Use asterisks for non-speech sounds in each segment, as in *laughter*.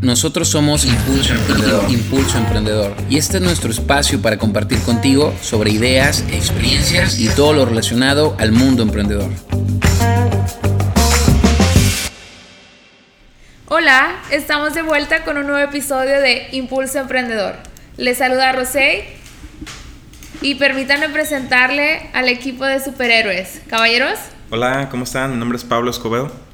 Nosotros somos Impulso Emprendedor. Impulso Emprendedor. Y este es nuestro espacio para compartir contigo sobre ideas, experiencias y todo lo relacionado al mundo emprendedor. Hola, estamos de vuelta con un nuevo episodio de Impulso Emprendedor. Les saluda Rosé y permítanme presentarle al equipo de superhéroes. Caballeros. Hola, ¿cómo están? Mi nombre es Pablo Escobedo.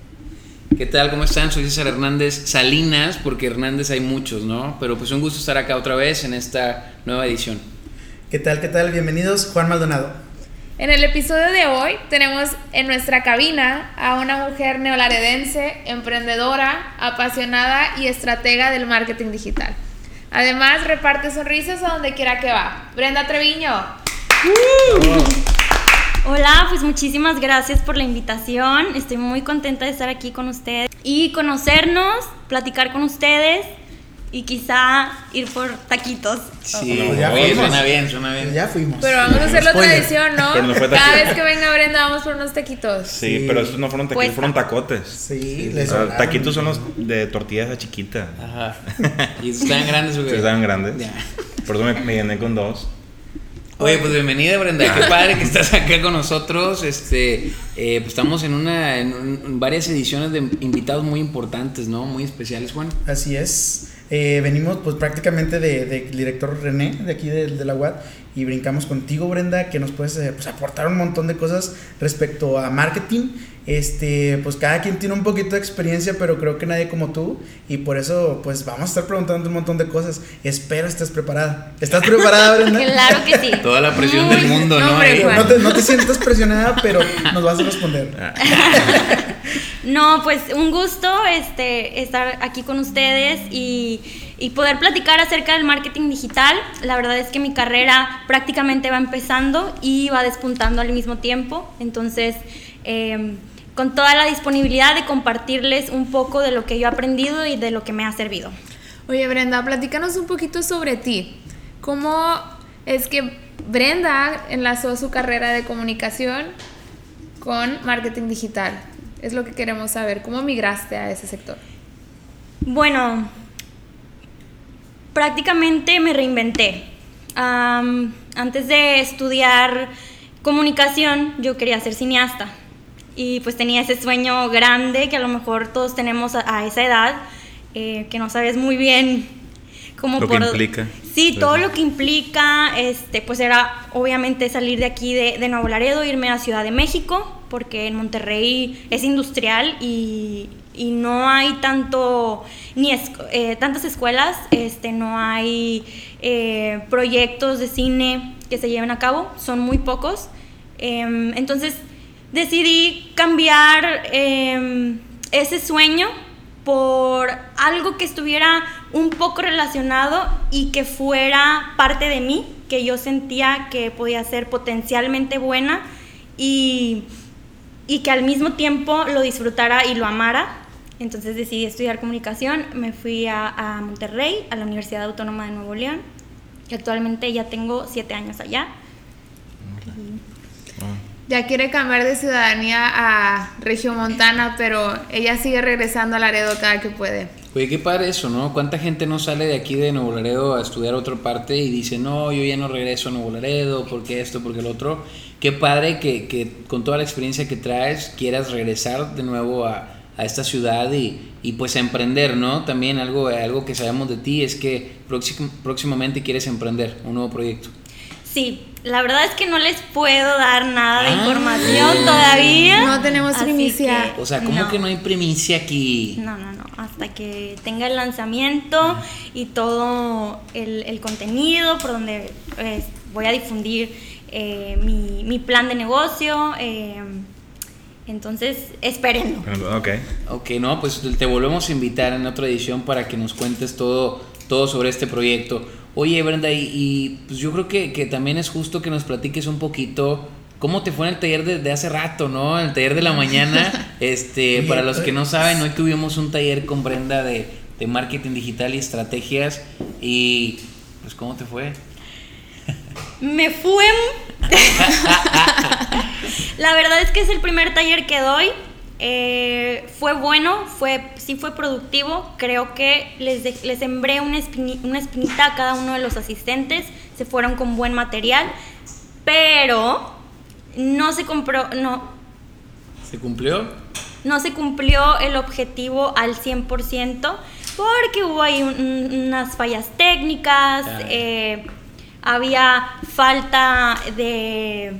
¿Qué tal? ¿Cómo están? Soy César Hernández Salinas, porque Hernández hay muchos, ¿no? Pero pues un gusto estar acá otra vez en esta nueva edición. ¿Qué tal? ¿Qué tal? Bienvenidos, Juan Maldonado. En el episodio de hoy tenemos en nuestra cabina a una mujer neolaredense, emprendedora, apasionada y estratega del marketing digital. Además, reparte sonrisas a donde quiera que va. Brenda Treviño. Hola, pues muchísimas gracias por la invitación. Estoy muy contenta de estar aquí con ustedes y conocernos, platicar con ustedes y quizá ir por taquitos. Sí, Pues ya oye, fuimos. suena bien, suena bien. Ya fuimos. Pero vamos a hacer la Spoiler. tradición, ¿no? Pero no fue Cada taquito. vez que venga Brenda vamos por unos taquitos. Sí, Sí. pero estos no fueron taquitos, Pues- fueron tacotes. Sí, O les taquitos son los de tortillas a chiquita. Ajá. Y están grandes, güey. Estaban grandes. Por eso me, me llené con dos. Oye, pues bienvenida Brenda, qué padre que estás acá con nosotros. Este, eh, pues estamos en una, en, varias ediciones de invitados muy importantes, ¿no? Muy especiales, Juan. Así es. Eh, venimos pues prácticamente de, de director René, de aquí de, de la UAD, y brincamos contigo, Brenda, que nos puedes eh, pues, aportar un montón de cosas respecto a marketing. Este, pues cada quien tiene un poquito de experiencia, pero creo que nadie como tú, y por eso pues vamos a estar preguntando un montón de cosas. Espero estés preparada. ¿Estás *laughs* preparada, Brenda? Claro que sí. Toda la presión Muy- del mundo, no, ¿no? No te, no te sientas presionada, pero nos vas a responder. *laughs* No, pues un gusto este, estar aquí con ustedes y, poder platicar acerca del marketing digital. La verdad es que mi carrera prácticamente va empezando y va despuntando al mismo tiempo. Entonces, eh, con toda la disponibilidad de compartirles un poco de lo que yo he aprendido y de lo que me ha servido. Oye, Brenda, platícanos un poquito sobre ti. ¿Cómo es que Brenda enlazó su carrera de comunicación con marketing digital? Es lo que queremos saber. ¿Cómo migraste a ese sector? Bueno, prácticamente me reinventé. Am, antes de estudiar comunicación, yo quería ser cineasta. Y pues tenía ese sueño grande que a lo mejor todos tenemos a, a esa edad, eh, que no sabes muy bien cómo Lo que implica. Sí, Pues, todo lo que implica, este, pues era obviamente salir de aquí de, de Nuevo Laredo, irme a Ciudad de México, porque en Monterrey es industrial y, y no hay tanto, ni eh, tantas escuelas, este, no hay eh, proyectos de cine que se lleven a cabo, son muy pocos. Em, entonces decidí cambiar em, ese sueño por algo que estuviera un poco relacionado y que fuera parte de mí, que yo sentía que podía ser potencialmente buena y, y que al mismo tiempo lo disfrutara y lo amara. Entonces decidí estudiar comunicación, me fui a, a Monterrey, a la Universidad Autónoma de Nuevo León, y actualmente ya tengo siete años allá. Ya quiere cambiar de ciudadanía a Regiomontana, pero ella sigue regresando a Laredo cada que puede. Oye, qué padre eso, ¿no? ¿Cuánta gente no sale de aquí de Nuevo Laredo a estudiar a otra parte y dice, no, yo ya no regreso a Nuevo Laredo, porque esto, porque el otro? Qué padre que, que con toda la experiencia que traes quieras regresar de nuevo a, a esta ciudad y, y pues a emprender, ¿no? También algo, algo que sabemos de ti es que próxim- próximamente quieres emprender un nuevo proyecto. Sí, la verdad es que no les puedo dar nada de Ah. información todavía. No tenemos primicia. que O sea, ¿cómo que no hay primicia aquí? No, no, no. Hasta que tenga el lanzamiento y todo el, el contenido por donde eh, voy a difundir eh, mi, mi plan de negocio. eh, entonces, espérenlo. Ok. Ok, no, pues te volvemos a invitar en otra edición para que nos cuentes todo, todo sobre este proyecto. Oye, Brenda, y, y, pues yo creo que, que también es justo que nos platiques un poquito cómo te fue en el taller de, de hace rato, ¿no? En el taller de la mañana. *laughs* este, para los que no saben, hoy tuvimos un taller con Brenda de, de marketing digital y estrategias. Y, pues, ¿cómo te fue? Me fue. *laughs* La verdad es que es el primer taller que doy. eh, fue bueno, fue, sí fue productivo. Creo que les, de- les sembré una, espini- una espinita a cada uno de los asistentes. Se fueron con buen material. Pero no se compró, no, ¿Se cumplió? no se cumplió el objetivo al 100% porque hubo ahí un- un- unas fallas técnicas, Ya. eh, había falta de,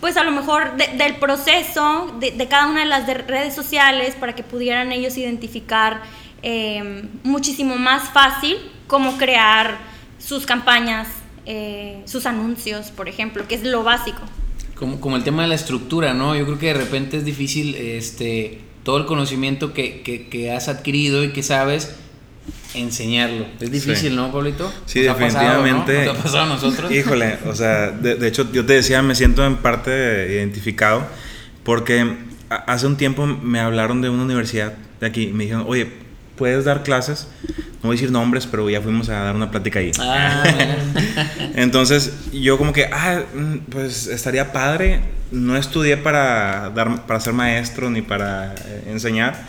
pues a lo mejor de- del proceso de, cada una de las de redes sociales para que pudieran ellos identificar eh, muchísimo más fácil cómo crear sus campañas, eh, sus anuncios, por ejemplo, que es lo básico. Como, como el tema de la estructura, ¿no? Yo creo que de repente es difícil este, todo el conocimiento que- que has adquirido y que sabes enseñarlo. Es difícil, Sí. ¿no, Pablito? Sí, Nos ha pasado, ¿no? definitivamente. Nos ha pasado a nosotros. Híjole, o sea, de, de hecho, yo te decía, me siento en parte identificado porque hace un tiempo me hablaron de una universidad de aquí. Me dijeron, oye, ¿puedes dar clases? No voy a decir nombres, pero ya fuimos a dar una plática ahí. Ah. *laughs* Entonces, yo como que, ah, mm, pues estaría padre. No estudié para, dar, para ser maestro ni para eh, enseñar,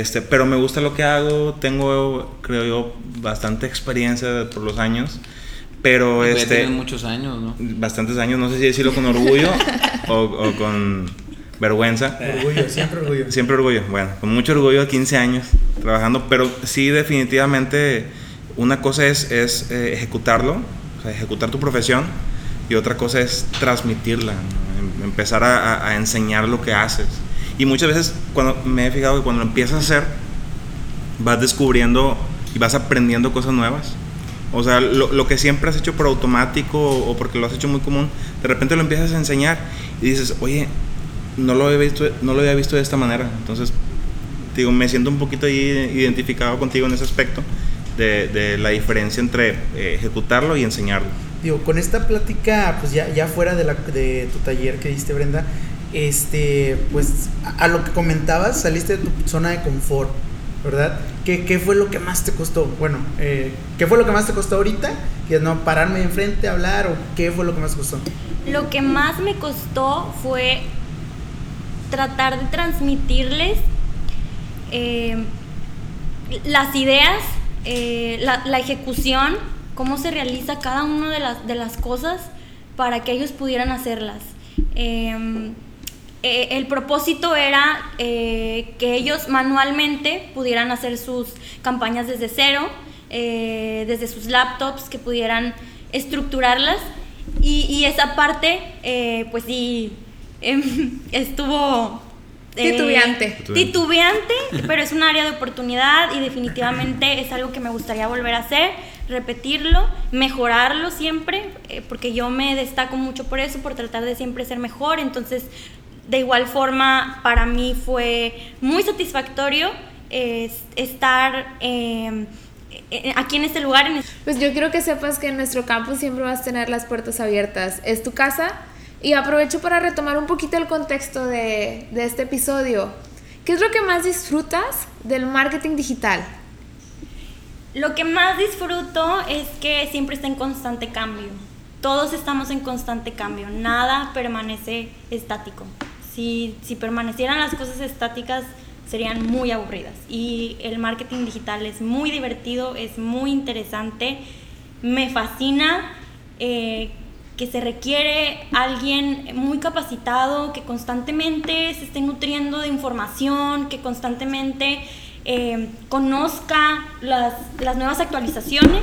este, pero me gusta lo que hago. Tengo, creo yo, bastante experiencia por los años. Pero ya este, muchos años, ¿no? bastantes años, no sé si decirlo con orgullo *laughs* o, o con vergüenza. Orgullo, siempre orgullo. Siempre orgullo, bueno, con mucho orgullo, 15 años trabajando, pero sí definitivamente una cosa es, es eh, ejecutarlo, o sea, ejecutar tu profesión, y otra cosa es transmitirla, ¿no? Em- empezar a enseñar lo que haces. Y muchas veces cuando me he fijado que cuando lo empiezas a hacer, vas descubriendo y vas aprendiendo cosas nuevas. O sea, lo, lo que siempre has hecho por automático o, porque lo has hecho muy común, de repente lo empiezas a enseñar y dices, oye, no lo había visto, no lo había visto de esta manera. Entonces, digo, me siento un poquito identificado contigo en ese aspecto de, de la diferencia entre eh, ejecutarlo y enseñarlo. Digo, con esta plática, pues ya, ya fuera de, la, de tu taller que diste, Brenda, este, pues a, lo que comentabas, saliste de tu zona de confort, ¿verdad? ¿Qué, qué fue lo que más te costó? Bueno, eh, ¿qué fue lo que más te costó ahorita? Que no pararme enfrente a hablar o qué fue lo que más costó? Lo que más me costó fue tratar de transmitirles eh, las ideas, eh, la, ejecución, cómo se realiza cada una de las, de las cosas para que ellos pudieran hacerlas. Eh, eh, el propósito era eh, que ellos manualmente pudieran hacer sus campañas desde cero, eh, desde sus laptops, que pudieran estructurarlas. Y, y esa parte, eh, pues sí, em, *laughs* estuvo... eh, Titubeante. Titubeante, pero es un área de oportunidad y definitivamente es algo que me gustaría volver a hacer, repetirlo, mejorarlo siempre, eh, porque yo me destaco mucho por eso, por tratar de siempre ser mejor. Entonces, de igual forma, para mí fue muy satisfactorio eh, estar eh, eh, aquí en este lugar. Pues yo quiero que sepas que en nuestro campus siempre vas a tener las puertas abiertas. Es tu casa. Y aprovecho para retomar un poquito el contexto de, de este episodio. ¿Qué es lo que más disfrutas del marketing digital? Lo que más disfruto es que siempre está en constante cambio. Todos estamos en constante cambio. Nada permanece estático. Si, si permanecieran las cosas estáticas, serían muy aburridas. Y el marketing digital es muy divertido, es muy interesante. Me fascina eh, que se requiere alguien muy capacitado, que constantemente se esté nutriendo de información, que constantemente eh, conozca las, las nuevas actualizaciones.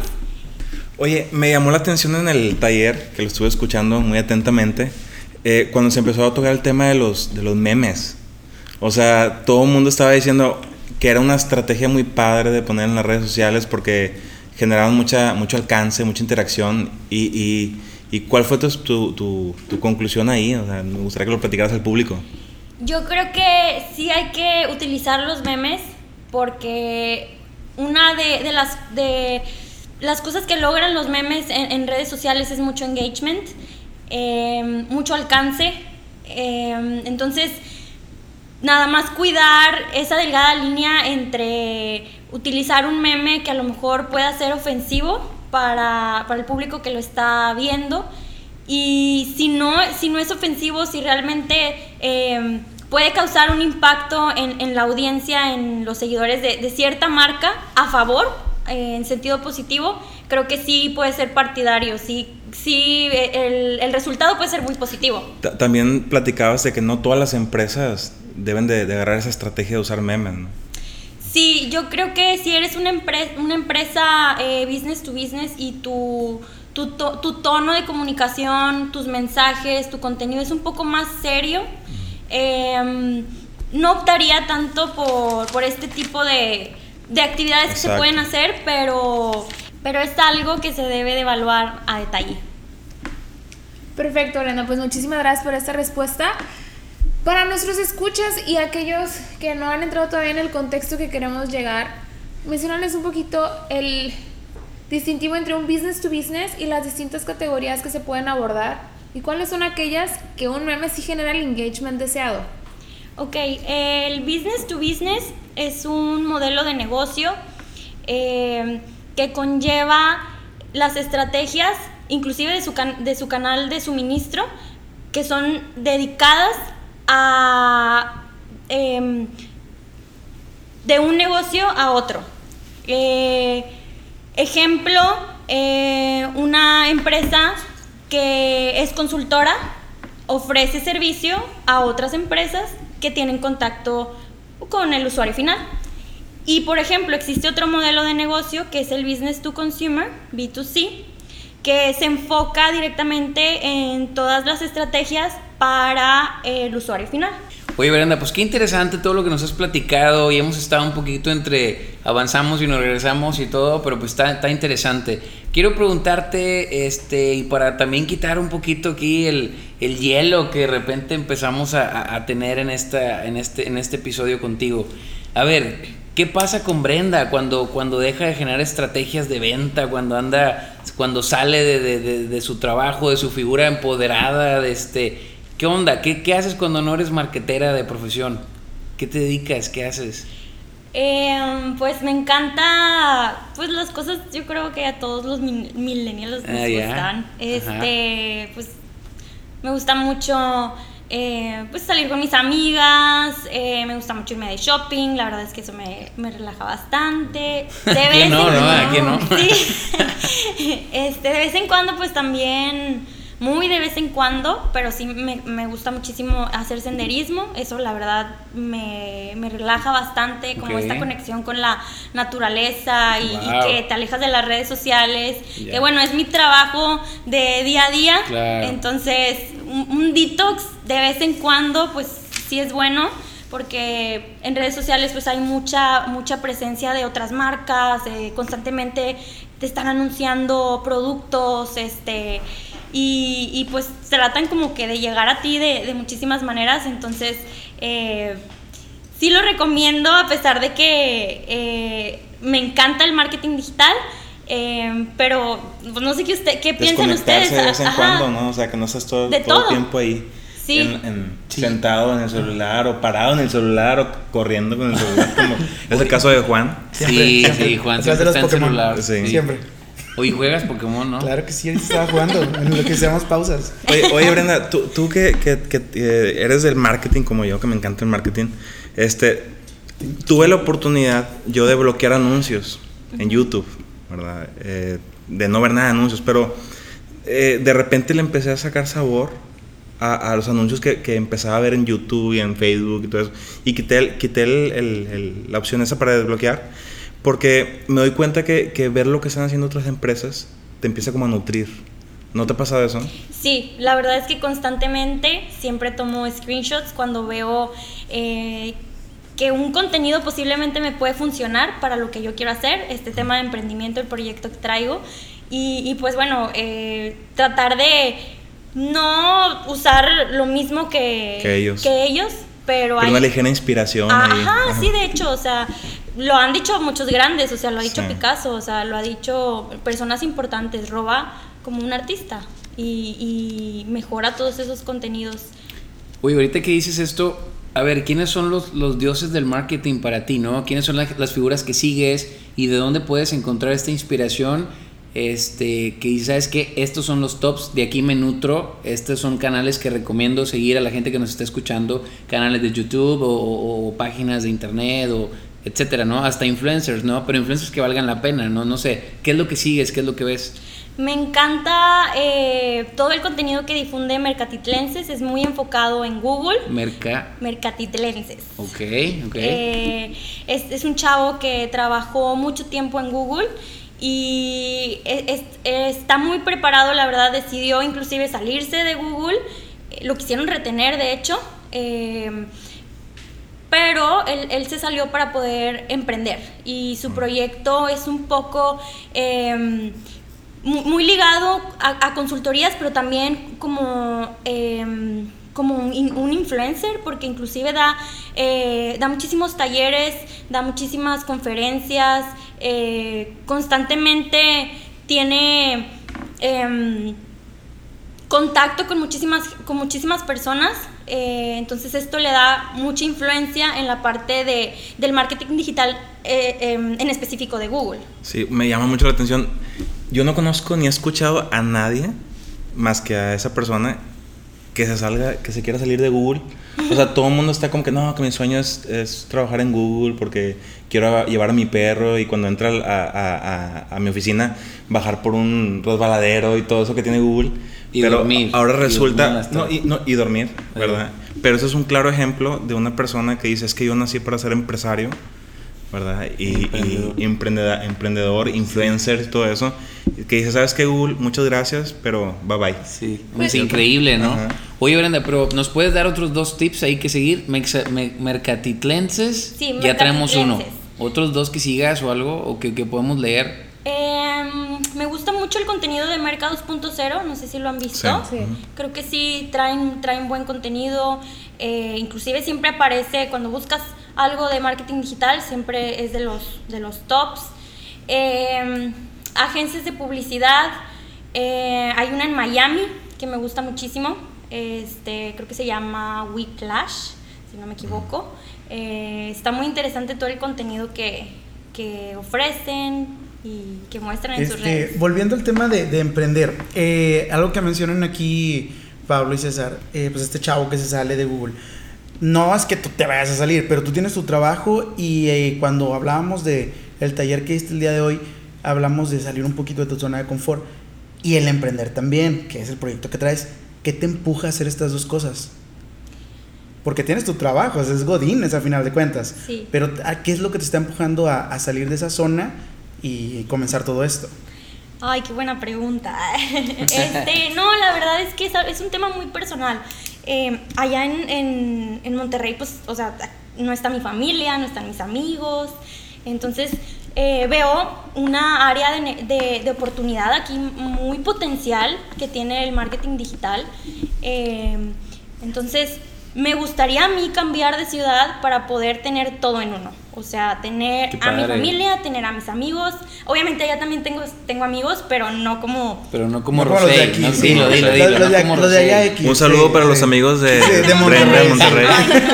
Oye, me llamó la atención en el taller, que lo estuve escuchando muy atentamente, eh, cuando se empezó a tocar el tema de los, de los memes. O sea, todo el mundo estaba diciendo que era una estrategia muy padre de poner en las redes sociales porque generaban mucha, mucho alcance, mucha interacción. Y, y, y cuál fue tu, tu, tu, tu conclusión ahí? O sea, me gustaría que lo platicaras al público. Yo creo que sí hay que utilizar los memes porque una de, de las, de las cosas que logran los memes en, en redes sociales es mucho engagement, eh, mucho alcance. eh, entonces, nada más cuidar esa delgada línea entre utilizar un meme que a lo mejor pueda ser ofensivo para, para el público que lo está viendo y si no, si no es ofensivo, si realmente eh, puede causar un impacto en, en la audiencia, en los seguidores de, de cierta marca a favor, eh, en sentido positivo, creo que sí puede ser partidario, sí, sí el, el resultado puede ser muy positivo. Ta- También platicabas de que no todas las empresas deben de, de agarrar esa estrategia de usar memes, ¿no? Sí, yo creo que si eres una, empre- una empresa eh, business to business y tu, tu, to- tu tono de comunicación, tus mensajes, tu contenido es un poco más serio, eh, no optaría tanto por, por este tipo de, de actividades que se pueden hacer, pero, pero es algo que se debe de evaluar a detalle. Perfecto, Brenda. Pues muchísimas gracias por esta respuesta. Para nuestros escuchas y aquellos que no han entrado todavía en el contexto que queremos llegar, mencionarles un poquito el distintivo entre un business to business y las distintas categorías que se pueden abordar y cuáles son aquellas que un meme sí genera el engagement deseado. Ok, el business to business es un modelo de negocio eh, que conlleva las estrategias, inclusive de su, can- de su canal de suministro, que son dedicadas a em, de un negocio a otro. Eh, ejemplo, eh, una empresa que es consultora ofrece servicio a otras empresas que tienen contacto con el usuario final. Y por ejemplo, existe otro modelo de negocio que es el Business to Consumer, B2C, que se enfoca directamente en todas las estrategias para el usuario final. Oye, Brenda, pues qué interesante todo lo que nos has platicado y hemos estado un poquito entre avanzamos y nos regresamos y todo, pero pues está, está interesante. Quiero preguntarte, este, y para también quitar un poquito aquí el, el hielo que de repente empezamos a, tener en, esta, en, este, en este episodio contigo. A ver, ¿qué pasa con Brenda cuando, cuando deja de generar estrategias de venta, cuando anda, cuando sale de su trabajo, de su figura empoderada, de este... ¿Qué onda? ¿Qué, ¿Qué haces cuando no eres marquetera de profesión? ¿Qué te dedicas? ¿Qué haces? Eh, pues me encanta, pues las cosas, yo creo que a todos los millennials Ah, les ya. gustan. Ajá. Este, pues me gusta mucho, eh, pues salir con mis amigas, eh, me gusta mucho irme de shopping, la verdad es que eso me, me relaja bastante. *laughs* De ¿A vez no, en cuando- quién no? *laughs* Sí. este, de vez en cuando, pues también muy de vez en cuando, pero sí me, me gusta muchísimo hacer senderismo. Eso, la verdad, me, me relaja bastante, como esta conexión con la naturaleza y, que te alejas de las redes sociales. Que bueno, es mi trabajo de día a día. Claro. Entonces, un, un detox de vez en cuando, pues sí es bueno. Porque en redes sociales pues hay mucha, mucha presencia de otras marcas, eh, constantemente te están anunciando productos, este, y, y, pues tratan como que de llegar a ti de, de muchísimas maneras, entonces eh, sí lo recomiendo a pesar de que eh, me encanta el marketing digital, eh, pero pues, no sé qué, usted, qué piensan ustedes. de vez en Ajá. cuando, ¿no? O sea, que no estás todo, De todo el todo. tiempo ahí. Sí. en- en- Sí. Sentado en el celular o parado en el celular o corriendo con el celular, como *laughs* es el caso de Juan. Sí, sí, Juan, siempre los está en celular. Sí. Siempre. Hoy juegas Pokémon, ¿no? Claro que sí, estaba jugando *laughs* en lo que se llaman pausas. Oye, oye, Brenda, tú, tú que, que- que, eh, eres del marketing como yo, que me encanta el marketing, este, tuve la oportunidad yo de bloquear anuncios en YouTube, ¿verdad? Eh, de no ver nada de anuncios, pero eh, de repente le empecé a sacar sabor a, a los anuncios que, que empezaba a ver en YouTube y en Facebook y todo eso. Y quité, el- quité el- el- el- la opción esa para desbloquear, porque me doy cuenta que, que ver lo que están haciendo otras empresas te empieza como a nutrir. ¿No te ha pasado eso? Sí, la verdad es que constantemente siempre tomo screenshots cuando veo eh, que un contenido posiblemente me puede funcionar para lo que yo quiero hacer, este tema de emprendimiento, el proyecto que traigo. Y, y pues bueno, eh, tratar de no usar lo mismo que, Que ellos. que ellos, pero, Pero hay... una ligera inspiración ahí. Ajá, sí, de hecho, o sea, lo han dicho muchos grandes, o sea, lo ha dicho Sí. Picasso, o sea, lo ha dicho personas importantes, roba como un artista y, y mejora todos esos contenidos. Oye, ahorita que dices esto, a ver, ¿quiénes son los, los dioses del marketing para ti, no? ¿Quiénes son la- las figuras que sigues y de dónde puedes encontrar esta inspiración este, que ¿sabes qué? Estos son los tops, de aquí me nutro, estos son canales que recomiendo seguir a la gente que nos está escuchando, canales de YouTube o, o páginas de internet o etcétera, ¿no? Hasta influencers, ¿no? Pero influencers que valgan la pena, ¿no? No sé, ¿qué es lo que sigues? ¿Qué es lo que ves? Me encanta eh, todo el contenido que difunde Mercatitlenses, es muy enfocado en Google. Merca. Mercatitlenses. Ok, ok. Eh, es, es, un chavo que trabajó mucho tiempo en Google y es, está muy preparado, la verdad, decidió inclusive salirse de Google, lo quisieron retener, de hecho. Eh, pero él, él, se salió para poder emprender y su proyecto es un poco eh, muy ligado a, consultorías, pero también como, eh, como un, influencer, porque inclusive da, eh, da muchísimos talleres, da muchísimas conferencias, eh, constantemente tiene em, contacto con muchísimas, con muchísimas personas. Entonces esto le da mucha influencia en la parte de, del marketing digital, em, en específico de Google. Sí, me llama mucho la atención yo no conozco ni he escuchado a nadie más que a esa persona que se salga, que se quiera salir de Google. O sea, todo el mundo está como que no, que mi sueño es, es trabajar en Google porque quiero llevar a mi perro y cuando entra a, a, a, mi oficina bajar por un resbaladero y todo eso que tiene Google. Y Pero dormir. Ahora resulta. Y no, y, no, y dormir, ¿verdad? Pero eso es un claro ejemplo de una persona que dice: Es que yo nací para ser empresario ¿verdad? Y emprendedor, y emprendedor, influencer, todo eso. Que dice, ¿sabes qué, Google? Muchas gracias, pero bye bye. Sí, es increíble, ¿no? Oye, Brenda, pero ¿nos puedes dar otros dos tips ahí que seguir? Mercatitlenses, sí, ya tenemos uno. ¿Otros dos que sigas o algo o que, que podemos leer? Eh, me gusta mucho el contenido de Mercados.0, no sé si lo han visto. Sí. Creo que sí, traen, traen buen contenido. Eh, inclusive siempre aparece cuando buscas algo de marketing digital, siempre es de los, de los tops. Eh, agencias de publicidad, eh, hay una en Miami que me gusta muchísimo, este, creo que se llama Weeklash, si no me equivoco. Eh, está muy interesante todo el contenido que, que ofrecen y que muestran en sus este, redes. Volviendo al tema de, de emprender, algo que mencionan aquí Pablo y César, pues este chavo que se sale de Google no es que tú te vayas a salir, pero tú tienes tu trabajo y eh, cuando hablábamos de el taller que hiciste el día de hoy, hablamos de salir un poquito de tu zona de confort y el emprender también, que es el proyecto que traes. ¿Qué te empuja a hacer estas dos cosas? Porque tienes tu trabajo, es Godín, es a final de cuentas. Sí. Pero ¿qué es lo que te está empujando a, a salir de esa zona y comenzar todo esto? Ay, qué buena pregunta. *laughs* Este, no, la verdad es que es un tema muy personal. Eh, allá en, en, Monterrey, pues, o sea, no está mi familia, no están mis amigos. Entonces, eh, veo una área de, de, de, oportunidad aquí muy potencial que tiene el marketing digital. Eh, entonces, me gustaría a mí cambiar de ciudad para poder tener todo en uno. O sea, tener a mi familia, tener a mis amigos. Obviamente allá también tengo, tengo amigos, pero no como... Pero no como no Rosé. Aquí, no, sí, lo dilo, dilo, los, no de allá X, Un saludo para los amigos de, de, de Monterrey. Monterrey.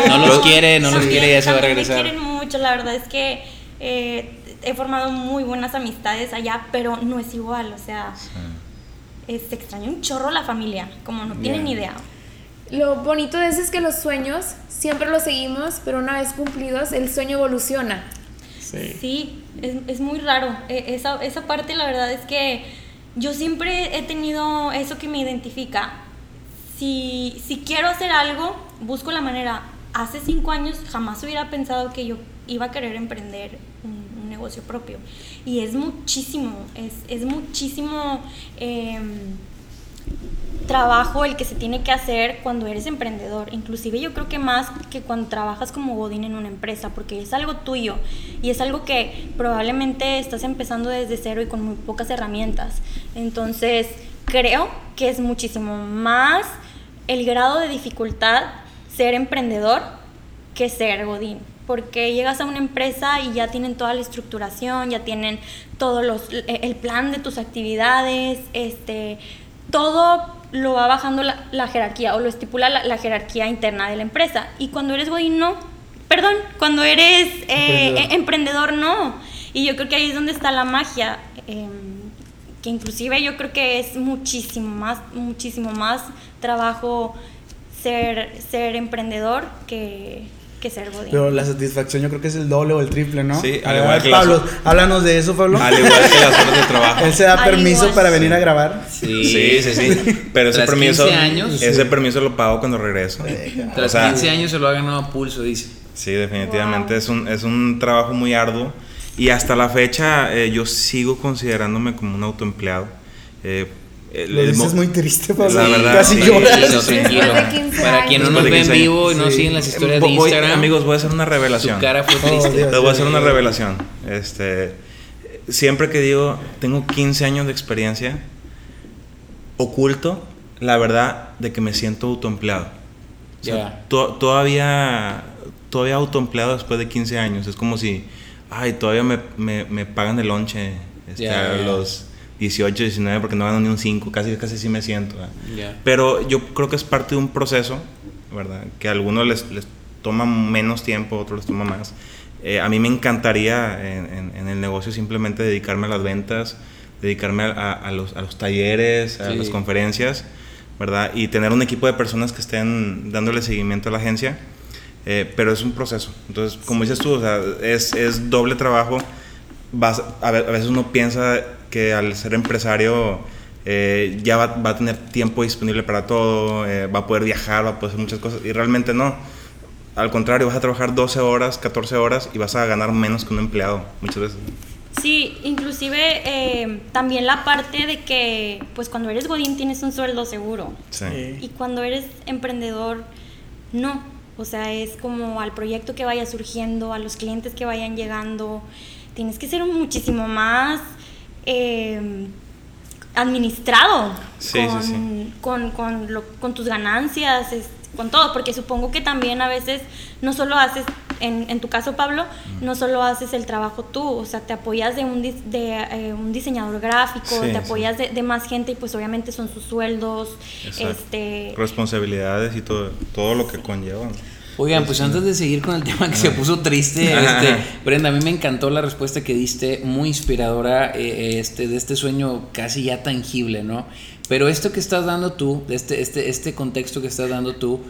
no los quiere, no los quiere, ya se va a regresar. Me quieren mucho, la verdad es que eh, he formado muy buenas amistades allá, pero no es igual, o sea... Sí. se extraña un chorro la familia, como no tienen idea. Lo bonito de eso es que los sueños siempre los seguimos, pero una vez cumplidos, el sueño evoluciona. Sí, sí es, es, muy raro. E, esa, esa parte, la verdad es que yo siempre he tenido eso que me identifica. Si, si quiero hacer algo, busco la manera. Hace cinco años jamás hubiera pensado que yo iba a querer emprender un negocio propio. Y es muchísimo, es, es muchísimo... Eh, trabajo el que se tiene que hacer cuando eres emprendedor. Inclusive yo creo que más que cuando trabajas como Godín en una empresa, porque es algo tuyo y es algo que probablemente estás empezando desde cero y con muy pocas herramientas. Entonces creo que es muchísimo más el grado de dificultad ser emprendedor que ser Godín. Porque llegas a una empresa y ya tienen toda la estructuración, ya tienen todo los, el plan de tus actividades, este, todo lo va bajando la, jerarquía o lo estipula la, jerarquía interna de la empresa. Y cuando eres godín, no. Perdón, cuando eres eh, emprendedor. no. Y yo creo que ahí es donde está la magia. Em, que inclusive yo creo que es muchísimo más, muchísimo más trabajo ser, ser emprendedor que, que ser godín. Pero la satisfacción yo creo que es el doble o el triple, ¿no? Sí, al igual que las Pablo, háblanos de eso, Pablo. Al igual que las horas de *laughs* trabajo. Él se da Al permiso igual. para venir a grabar. Sí, Sí, sí, sí. Pero ese Tras permiso, 15 años. ese permiso lo pago cuando regreso. Tras O sea, 15 años se lo ha ganado a pulso, dice. Sí, definitivamente Wow. es, un, es un trabajo muy arduo y hasta la fecha eh, yo sigo considerándome como un autoempleado. Eh, el- Lo el dices mo- muy triste, Pablo. La verdad, Casi sí. lloras. Tranquilo. 15 Para quien no nos ve en 15 años. vivo y no siguen las historias de Voy- Instagram, amigos, voy a hacer una revelación. su cara fue Oh, triste. Dios. Les voy a hacer una revelación. Este, siempre que digo, tengo 15 años de experiencia, oculto la verdad de que me siento autoempleado. O sea, Ya. to- todavía, todavía autoempleado después de 15 años. Es como si, ay, todavía me, me, me pagan el lonche este, a los 18, 19 porque no gano ni un 5. Casi, casi sí me siento. Ya. Pero yo creo que es parte de un proceso, ¿verdad? Que a algunos les, les toma menos tiempo, a otros les toma más. Eh, a mí me encantaría en, en- en el negocio simplemente dedicarme a las ventas, dedicarme a, a- a los, a los talleres, a Sí. las conferencias, ¿verdad? Y tener un equipo de personas que estén dándole seguimiento a la agencia. Eh, pero es un proceso. Entonces, como dices tú, o sea, es, es doble trabajo. Vas, a, a veces uno piensa que al ser empresario eh, ya va, va a tener tiempo disponible para todo, eh, va a poder viajar, va a poder hacer muchas cosas. Y realmente no. Al contrario, vas a trabajar 12 horas, 14 horas y vas a ganar menos que un empleado muchas veces. Sí, inclusive eh, también la parte de que pues cuando eres godín tienes un sueldo seguro Sí. y cuando eres emprendedor no, o sea, es como al proyecto que vaya surgiendo, a los clientes que vayan llegando, tienes que ser muchísimo más eh, administrado Sí, con, sí, sí. Con, con, lo- con tus ganancias, es- con todo, porque supongo que también a veces no solo haces, en, en tu caso Pablo, no solo haces el trabajo tú, o sea, te apoyas de un, de, eh, un diseñador gráfico, te apoyas de, de más gente y pues obviamente son sus sueldos, Exacto. este... Responsabilidades y todo, todo lo que conlleva. Oigan, pues antes de seguir con el tema que se puso triste, este, Brenda, a mí me encantó la respuesta que diste, muy inspiradora, eh, este, de este sueño casi ya tangible, ¿no? Pero esto que estás dando tú, de este, este, este contexto que estás dando tú,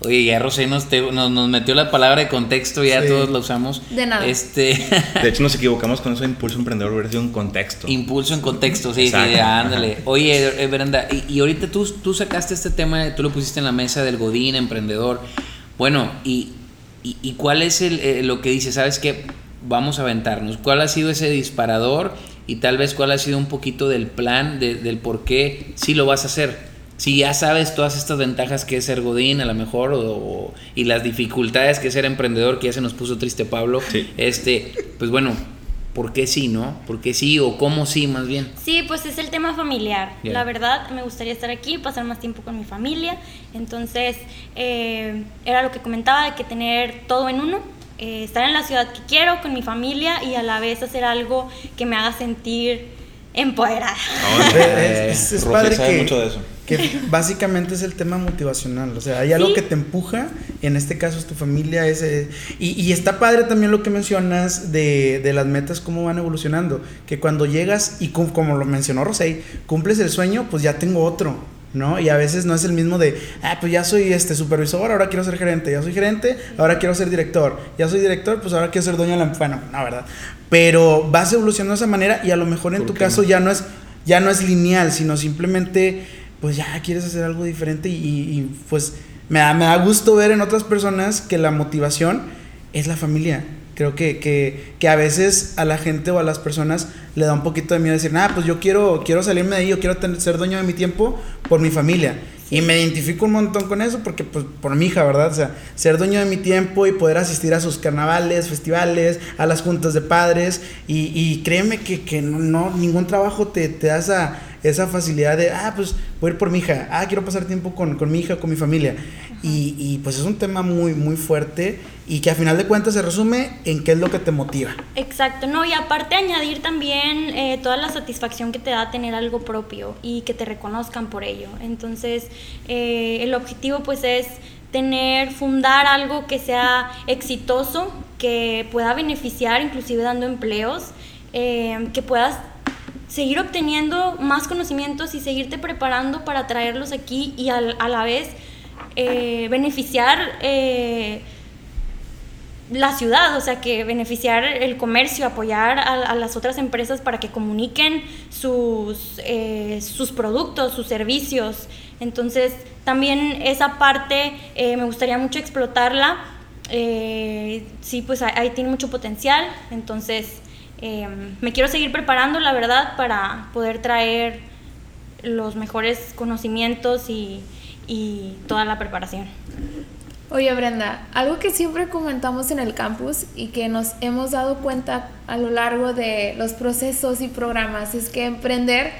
oye, ya Rosé nos, te- nos, nos metió la palabra de contexto, ya Sí. todos la usamos. De nada. Este, De hecho, nos equivocamos con eso de impulso emprendedor, hubiera sido un contexto. impulso en contexto, sí, sí, ándale. Oye, eh, Brenda, y, y ahorita tú, tú sacaste este tema, tú lo pusiste en la mesa del Godín, emprendedor. Bueno, y, y, y cuál es el, eh, lo que dice, ¿sabes qué? Vamos a aventarnos. ¿Cuál ha sido ese disparador? Y tal vez cuál ha sido un poquito del plan, de- del por qué sí lo vas a hacer. Si ya sabes todas estas ventajas que es ser Godín, a lo mejor, o, o- y las dificultades que es ser emprendedor, que ya se nos puso triste Pablo, Sí. este, pues bueno, ¿por qué sí, no? ¿Por qué sí o cómo sí, más bien? Sí, pues es el tema familiar. La verdad, me gustaría estar aquí, pasar más tiempo con mi familia. Entonces, eh, era lo que comentaba, de que tener todo en uno, eh, estar en la ciudad que quiero, con mi familia y a la vez hacer algo que me haga sentir empoderada. Ahora, *laughs* Es, es- es Rosé padre sabe que, mucho de eso. Que básicamente es el tema motivacional. O sea, hay algo Sí. que te empuja, en este caso es tu familia. Es, eh, y, y está padre también lo que mencionas de, de las metas, cómo van evolucionando. Que cuando llegas y cum- como lo mencionó Rosé, cumples el sueño, pues ya tengo otro. ¿No? Y a veces no es el mismo de, ah, pues ya soy este supervisor, ahora quiero ser gerente, ya soy gerente, ahora quiero ser director, ya soy director, pues ahora quiero ser dueño de la bueno, no, ¿verdad? Pero vas evolucionando de esa manera y a lo mejor en ¿Por tu caso no? ya no es ya no es lineal, sino simplemente, pues ya quieres hacer algo diferente y, y, pues me da, me da gusto ver en otras personas que la motivación es la familia. Creo que, que, que a veces a la gente o a las personas le da un poquito de miedo decir, nada, pues yo quiero, quiero salirme de ahí, yo quiero tener- ser dueño de mi tiempo por mi familia. Y me identifico un montón con eso porque, pues, por mi hija, ¿verdad? O sea, ser dueño de mi tiempo y poder asistir a sus carnavales, festivales, a las juntas de padres. Y, y créeme que, que no, no, ningún trabajo te, te da esa, esa facilidad de, ah, pues voy a ir por mi hija, ah, quiero pasar tiempo con, con mi hija, con mi familia. Y, y, pues es un tema muy, muy fuerte y que a final de cuentas se resume en qué es lo que te motiva. Exacto, no, y aparte añadir también eh, toda la satisfacción que te da tener algo propio y que te reconozcan por ello. Entonces, eh, el objetivo pues es tener, fundar algo que sea exitoso, que pueda beneficiar, inclusive dando empleos, eh, que puedas seguir obteniendo más conocimientos y seguirte preparando para traerlos aquí y a la vez eh, beneficiar eh, la ciudad, o sea, que beneficiar el comercio, apoyar a, las otras empresas para que comuniquen sus, eh, sus productos, sus servicios. Entonces, también esa parte me gustaría mucho explotarla. sí, pues ahí tiene mucho potencial. Entonces, Em, me quiero seguir preparando, la verdad, para poder traer los mejores conocimientos y, y toda la preparación. Oye Brenda, algo que siempre comentamos en el campus y que nos hemos dado cuenta a lo largo de los procesos y programas es que emprender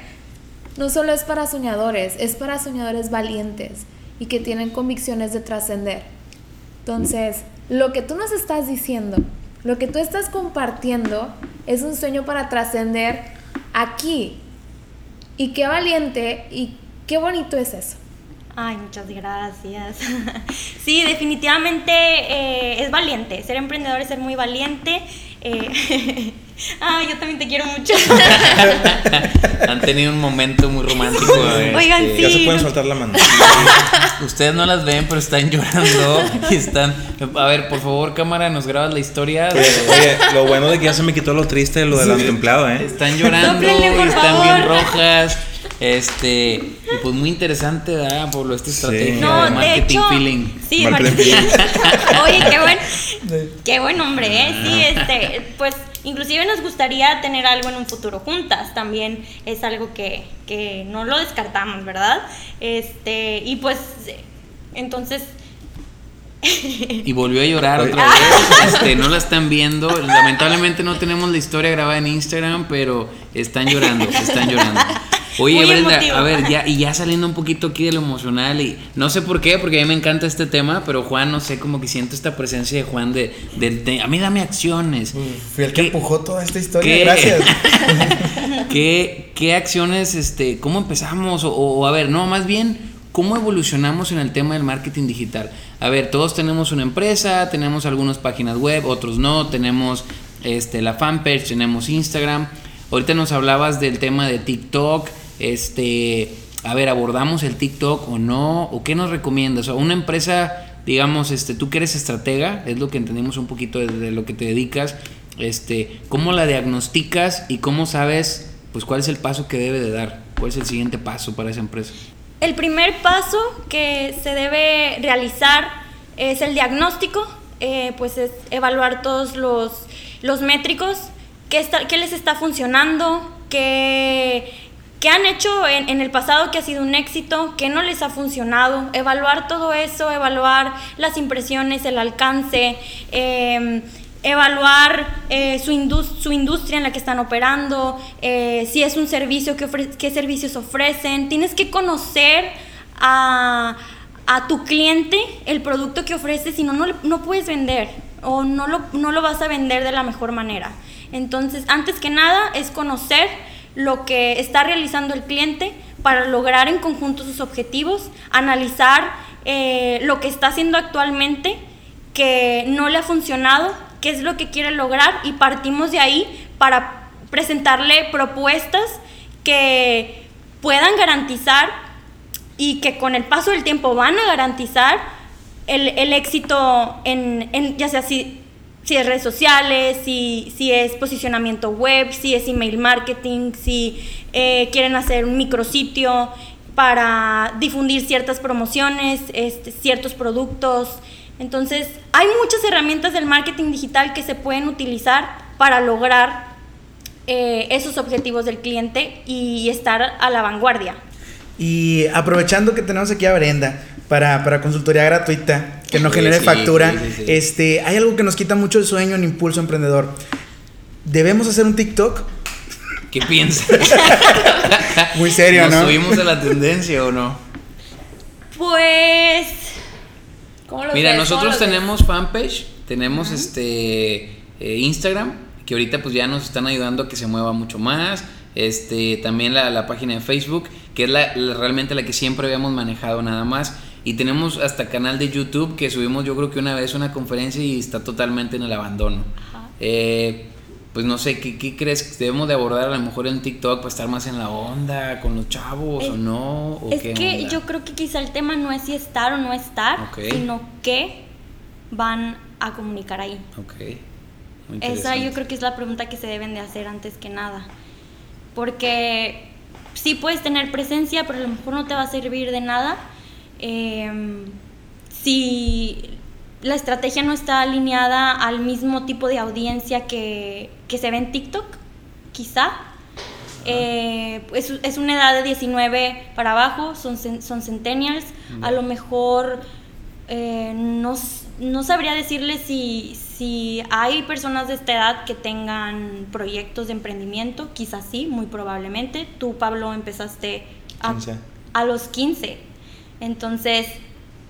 no solo es para soñadores, es para soñadores valientes y que tienen convicciones de trascender. Entonces, lo que tú nos estás diciendo lo que tú estás compartiendo es un sueño para trascender aquí. Y qué valiente y qué bonito es eso. Ay, muchas gracias. *laughs* sí, definitivamente eh, es valiente. Ser emprendedor es ser muy valiente. Eh, *laughs* Ah, yo también te quiero mucho. *laughs* Han tenido un momento muy romántico. Oigan, sí. Ya se pueden soltar la mano. Ustedes no las ven, pero están llorando y están. A ver, por favor, cámara, nos grabas la historia. Oye, lo bueno de que ya se me quitó lo triste de lo del empleado, ¿eh? Están llorando y están bien rojas. Este, y pues muy interesante, ¿verdad? Por lo esta estrategia de marketing feeling. Sí, marketing. *laughs* Oye, qué buen, qué buen hombre, ¿eh? Sí, este, pues inclusive nos gustaría tener algo en un futuro juntas, también es algo que, que no lo descartamos, ¿verdad? Este, y pues, entonces y volvió a llorar otra vez. Este, no la están viendo. Lamentablemente no tenemos la historia grabada en Instagram, pero están llorando, están llorando. Oye, Brenda, a ver, ya, y ya saliendo un poquito aquí de lo emocional, y no sé por qué, porque a mí me encanta este tema, pero Juan, no sé, como que siento esta presencia de Juan de, de, a mí dame acciones. fui el que empujó toda esta historia, gracias. *laughs* ¿qué, ¿Qué acciones, este, cómo empezamos? O, a ver, no, más bien, ¿cómo evolucionamos en el tema del marketing digital? A ver, todos tenemos una empresa, tenemos algunas páginas web, otros no, tenemos este, la fanpage, tenemos Instagram. Ahorita nos hablabas del tema de TikTok, este, a ver, abordamos el TikTok o no, o qué nos recomiendas, o una empresa, digamos, este, tú que eres estratega, es lo que entendimos un poquito de, lo que te dedicas, este, cómo la diagnosticas y cómo sabes, pues, cuál es el paso que debe de dar, cuál es el siguiente paso para esa empresa. El primer paso que se debe realizar es el diagnóstico, eh, pues es evaluar todos los, los métricos, qué, está, qué les está funcionando, qué qué han hecho en, el pasado que ha sido un éxito, qué no les ha funcionado, evaluar todo eso, evaluar las impresiones, el alcance, em, evaluar eh, su, su, industria en la que están operando, eh, si es un servicio, qué, qué servicios ofrecen. Tienes que conocer a, tu cliente el producto que ofrece, si no, no puedes vender o no lo, no lo vas a vender de la mejor manera. Entonces, antes que nada, es conocer lo que está realizando el cliente para lograr en conjunto sus objetivos, analizar eh, lo que está haciendo actualmente que no le ha funcionado, qué es lo que quiere lograr y partimos de ahí para presentarle propuestas que puedan garantizar y que con el paso del tiempo van a garantizar el, éxito en, en, ya sea si si es redes sociales, si, si es posicionamiento web, si es email marketing, si eh, quieren hacer un micrositio para difundir ciertas promociones, este, ciertos productos. Entonces, hay muchas herramientas del marketing digital que se pueden utilizar para lograr eh, esos objetivos del cliente y estar a la vanguardia. Y aprovechando que tenemos aquí a Brenda para, para consultoría gratuita, que no genere factura, este, hay algo que nos quita mucho el sueño en Impulso Emprendedor. ¿Debemos hacer un TikTok? ¿Qué piensas? *laughs* Muy serio, ¿no? ¿Nos subimos a la tendencia o no? Pues... Mira, nosotros tenemos fanpage, tenemos este eh, Instagram, que ahorita pues ya nos están ayudando a que se mueva mucho más. Este, también la, la página de Facebook que es la, realmente la que siempre habíamos manejado nada más. Y tenemos hasta canal de YouTube que subimos yo creo que una vez una conferencia y está totalmente en el abandono. Eh, pues no sé, ¿qué, ¿qué, crees que debemos de abordar a lo mejor en TikTok para estar más en la onda con los chavos o no? ¿O es que yo creo que quizá el tema no es si estar o no estar, sino qué van a comunicar ahí. Ok. Esa yo creo que es la pregunta que se deben de hacer antes que nada. Porque sí puedes tener presencia, pero a lo mejor no te va a servir de nada. Em, si la estrategia no está alineada al mismo tipo de audiencia que, se ve en TikTok, quizá. Eh, es, una edad de 19 para abajo, son, son centennials. A lo mejor eh, no, no, sabría decirles si, si hay personas de esta edad que tengan proyectos de emprendimiento, quizás sí, muy probablemente. Tú, Pablo, empezaste a, a los 15. Entonces,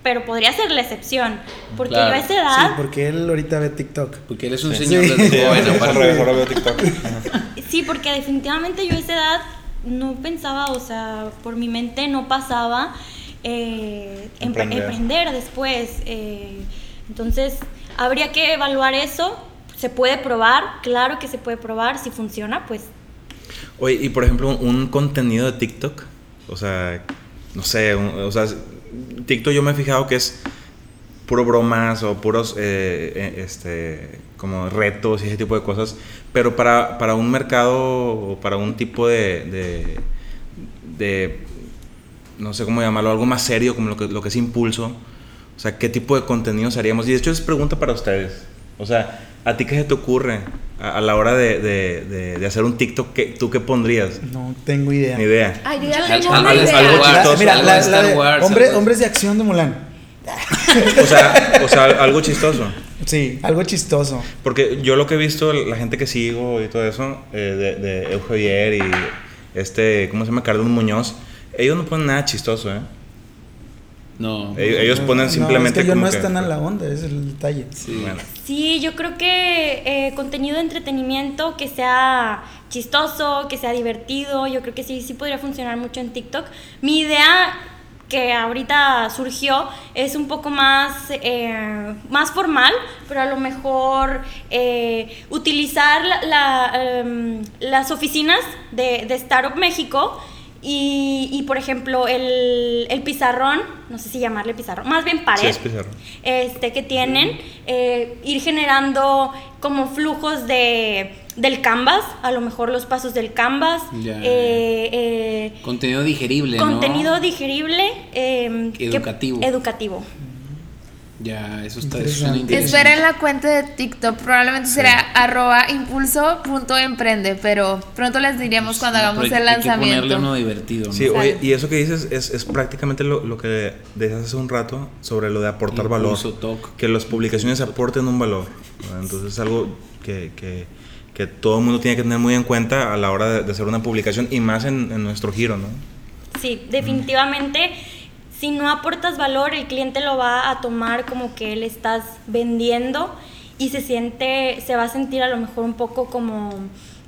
pero podría ser la excepción. Porque yo a esa edad. Sí, porque él ahorita ve TikTok. Porque él es un señor de ahora TikTok. *laughs* sí, porque definitivamente yo a esa edad no pensaba, o sea, por mi mente no pasaba eh, emprender. después. Eh, entonces, habría que evaluar eso. Se puede probar, claro que se puede probar. Si funciona, pues. Oye, y por ejemplo, un contenido de TikTok, o sea, no sé, o sea TikTok yo me he fijado que es puro bromas o puros eh, eh, este, como retos y ese tipo de cosas. Pero para, para un mercado o para un tipo de, de, no sé cómo llamarlo, algo más serio como lo que, lo que es impulso. O sea, ¿qué tipo de contenidos haríamos? Y de hecho es pregunta para ustedes. O sea, ¿a ti qué se te ocurre a, la hora de, de, de, hacer un TikTok? ¿qué, ¿Tú qué pondrías? No tengo idea. Ni idea. Ay, yo ya tengo una idea. Algo chistoso. Mira, la, la, hombre, hombres de acción de Mulan. o, sea, o sea, algo chistoso. Sí, algo chistoso. Porque yo lo que he visto, la gente que sigo y todo eso, eh, de, de Eugenio y este, ¿cómo se llama? Cardón Muñoz, ellos no ponen nada chistoso, ¿eh? No. Ellos ponen simplemente. No, es que ellos no están a la onda, es el detalle. Sí, sí yo creo que eh, contenido de entretenimiento que sea chistoso, que sea divertido, yo creo que sí, sí podría funcionar mucho en TikTok. Mi idea que ahorita surgió es un poco más, eh, más formal, pero a lo mejor eh, utilizar la, em, las oficinas de, de Startup México y, y, por ejemplo, el, el, pizarrón, no sé si llamarle pizarrón, más bien pared, este que tienen, eh, ir generando como flujos de, del canvas, a lo mejor los pasos del canvas. Eh, eh, contenido digerible. Contenido digerible. educativo. educativo. Ya, eso está interesante. Esperen la cuenta de TikTok, probablemente será arroba impulso.emprende, pero pronto les diríamos cuando hagamos el lanzamiento. Hay que ponerle uno divertido. ¿no? Sí, oye, y eso que dices es, es prácticamente lo, lo, que decías hace un rato sobre lo de aportar valor. Que las publicaciones aporten un valor. Entonces es algo que, que, que, todo el mundo tiene que tener muy en cuenta a la hora de, hacer una publicación y más en, en nuestro giro, ¿no? Sí, definitivamente si no aportas valor, el cliente lo va a tomar como que le estás vendiendo y se siente, se va a sentir a lo mejor un poco como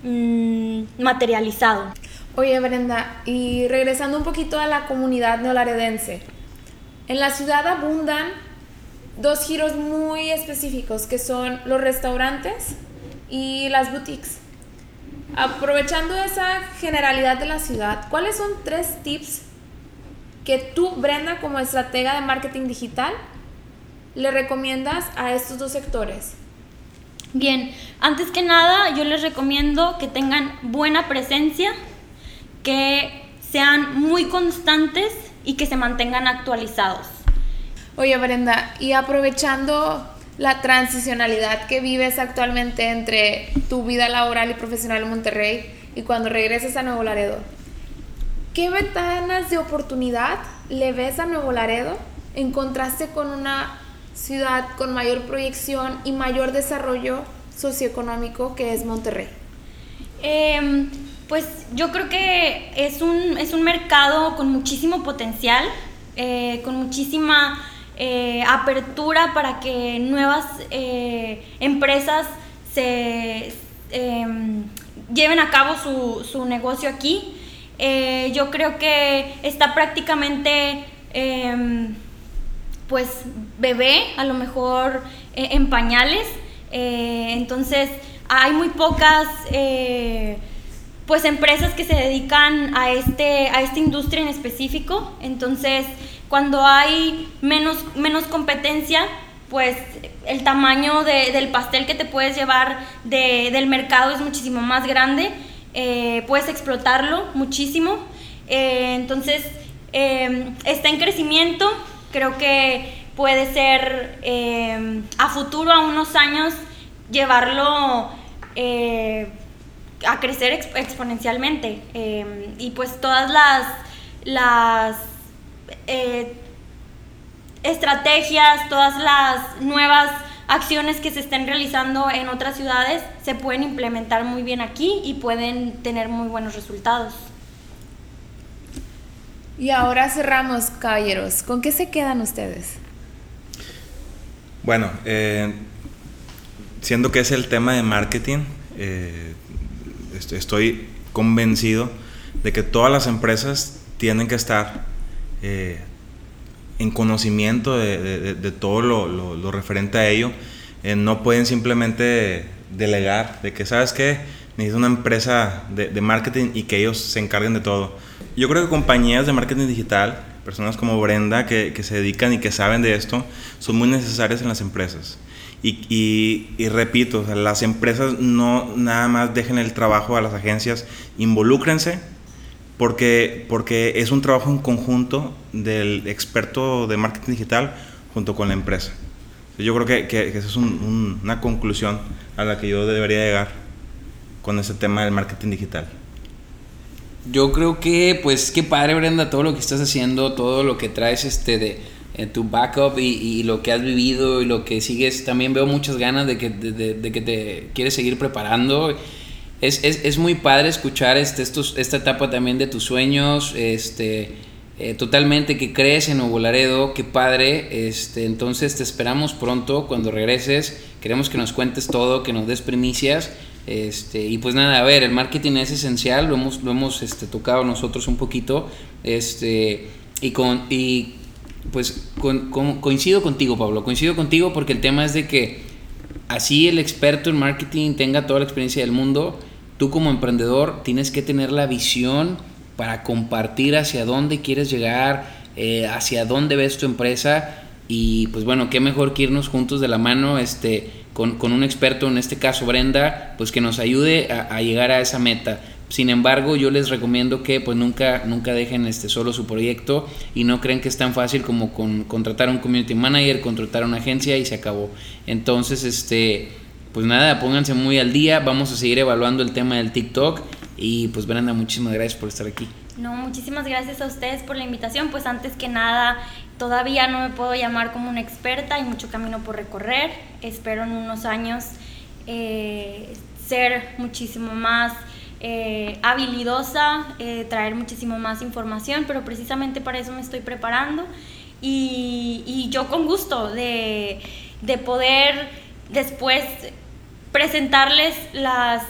mm, materializado. Oye Brenda, y regresando un poquito a la comunidad neolaredense, en la ciudad abundan dos giros muy específicos que son los restaurantes y las boutiques. Aprovechando esa generalidad de la ciudad, ¿cuáles son tres tips que tú, Brenda, como estratega de marketing digital, le recomiendas a estos dos sectores? Bien, antes que nada yo les recomiendo que tengan buena presencia, que sean muy constantes y que se mantengan actualizados. Oye Brenda, y aprovechando la transicionalidad que vives actualmente entre tu vida laboral y profesional en Monterrey y cuando regresas a Nuevo Laredo, ¿Qué ventanas de oportunidad le ves a Nuevo Laredo en contraste con una ciudad con mayor proyección y mayor desarrollo socioeconómico que es Monterrey? Em, pues yo creo que es un, es un mercado con muchísimo potencial, eh, con muchísima eh, apertura para que nuevas eh, empresas se em, lleven a cabo su, su negocio aquí. Eh, yo creo que está prácticamente, em, pues, bebé, a lo mejor eh, en pañales. Eh, entonces, hay muy pocas pues empresas que se dedican a, este, a esta industria en específico. Entonces, cuando hay menos, menos competencia, pues el tamaño del pastel que te puedes llevar del mercado es muchísimo más grande. Eh, puedes explotarlo muchísimo. Eh, entonces, está en crecimiento. Creo que puede ser a futuro, a unos años, llevarlo eh, a crecer exponencialmente. Eh, y pues todas las, las estrategias, todas las nuevas acciones que se estén realizando en otras ciudades se pueden implementar muy bien aquí y pueden tener muy buenos resultados. Y ahora cerramos, caballeros. ¿Con qué se quedan ustedes? Bueno, eh, siendo que es el tema de marketing, eh, estoy convencido de que todas las empresas tienen que estar eh, en conocimiento de, todo lo, referente a ello. Eh, no pueden simplemente delegar de que, ¿sabes qué? Necesito una empresa de, marketing y que ellos se encarguen de todo. Yo creo que compañías de marketing digital, personas como Brenda que, que se dedican y que saben de esto, son muy necesarias en las empresas. Y, y, repito, las empresas no nada más dejen el trabajo a las agencias, involúcrense, porque, porque es un trabajo en conjunto del experto de marketing digital junto con la empresa. Yo creo que, que, esa es una conclusión a la que yo debería llegar con ese tema del marketing digital. Yo creo que, pues, qué padre, Brenda, todo lo que estás haciendo, todo lo que traes este de en tu backup y, lo que has vivido y lo que sigues, también veo muchas ganas de que, de, que te quieres seguir preparando. Es, es, es muy padre escuchar este, estos, esta etapa también de tus sueños, este, eh, totalmente que crees en Nuevo qué padre. Este, entonces te esperamos pronto cuando regreses. Queremos que nos cuentes todo, que nos des primicias. Este, y pues nada, a ver, el marketing es esencial, lo hemos, lo hemos este, tocado nosotros un poquito. Este, y, con, y pues coincido contigo, Pablo, coincido contigo porque el tema es de que así el experto en marketing tenga toda la experiencia del mundo, tú como emprendedor tienes que tener la visión para compartir hacia dónde quieres llegar, eh, hacia dónde ves tu empresa y pues bueno, qué mejor que irnos juntos de la mano este, con, un experto, en este caso Brenda, pues que nos ayude a, llegar a esa meta. Sin embargo, yo les recomiendo que pues nunca, nunca dejen este solo su proyecto y no creen que es tan fácil como con, contratar a un community manager, contratar a una agencia y se acabó. Entonces, este, pues nada, pónganse muy al día. Vamos a seguir evaluando el tema del TikTok. Y pues Brenda, muchísimas gracias por estar aquí. No, muchísimas gracias a ustedes por la invitación. Pues antes que nada, todavía no me puedo llamar como una experta, hay mucho camino por recorrer. Espero en unos años eh, ser muchísimo más eh, habilidosa, eh, traer muchísimo más información, pero precisamente para eso me estoy preparando y, yo con gusto de, poder después presentarles las,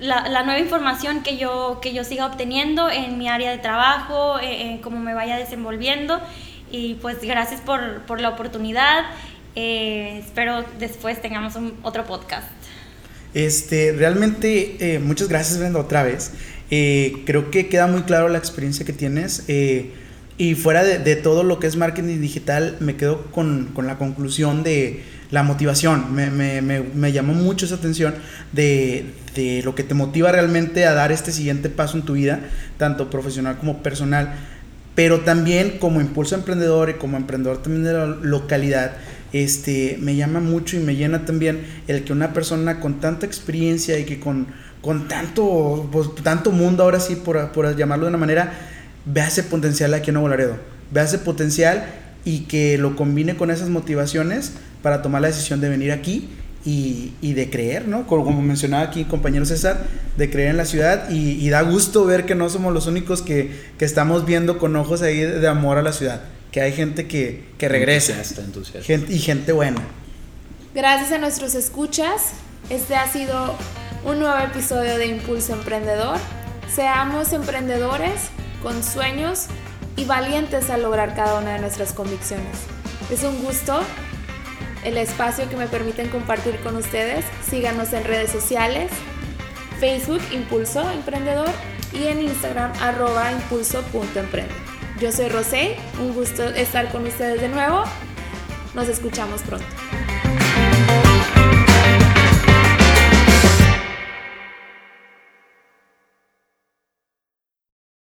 la, nueva información que yo, que yo siga obteniendo en mi área de trabajo, eh, cómo me vaya desenvolviendo y pues gracias por, la oportunidad. espero después tengamos otro podcast. Este, realmente, eh, muchas gracias, Brenda, otra vez. Eh, creo que queda muy claro la experiencia que tienes. Eh, y fuera de, todo lo que es marketing digital, me quedo con, la conclusión de la motivación. Me, llamó mucho esa atención de, de, lo que te motiva realmente a dar este siguiente paso en tu vida, tanto profesional como personal, pero también como impulso emprendedor y como emprendedor también de la localidad este, me llama mucho y me llena también el que una persona con tanta experiencia y que con, con tanto, pues, tanto mundo, ahora sí, por, por, llamarlo de una manera, vea ese potencial aquí en Nuevo Laredo. Vea ese potencial y que lo combine con esas motivaciones para tomar la decisión de venir aquí y, y de creer, ¿no? Como, mencionaba aquí compañero César, de creer en la ciudad y, y, da gusto ver que no somos los únicos que, que estamos viendo con ojos ahí de amor a la ciudad que hay gente que, que regresa. Gente, y gente buena. Gracias a nuestros escuchas. Este ha sido un nuevo episodio de Impulso Emprendedor. Seamos emprendedores con sueños y valientes a lograr cada una de nuestras convicciones. Es un gusto el espacio que me permiten compartir con ustedes. Síganos en redes sociales, Facebook Impulso Emprendedor y en Instagram arroba impulso.emprende. Yo soy Rosé, un gusto estar con ustedes de nuevo. Nos escuchamos pronto.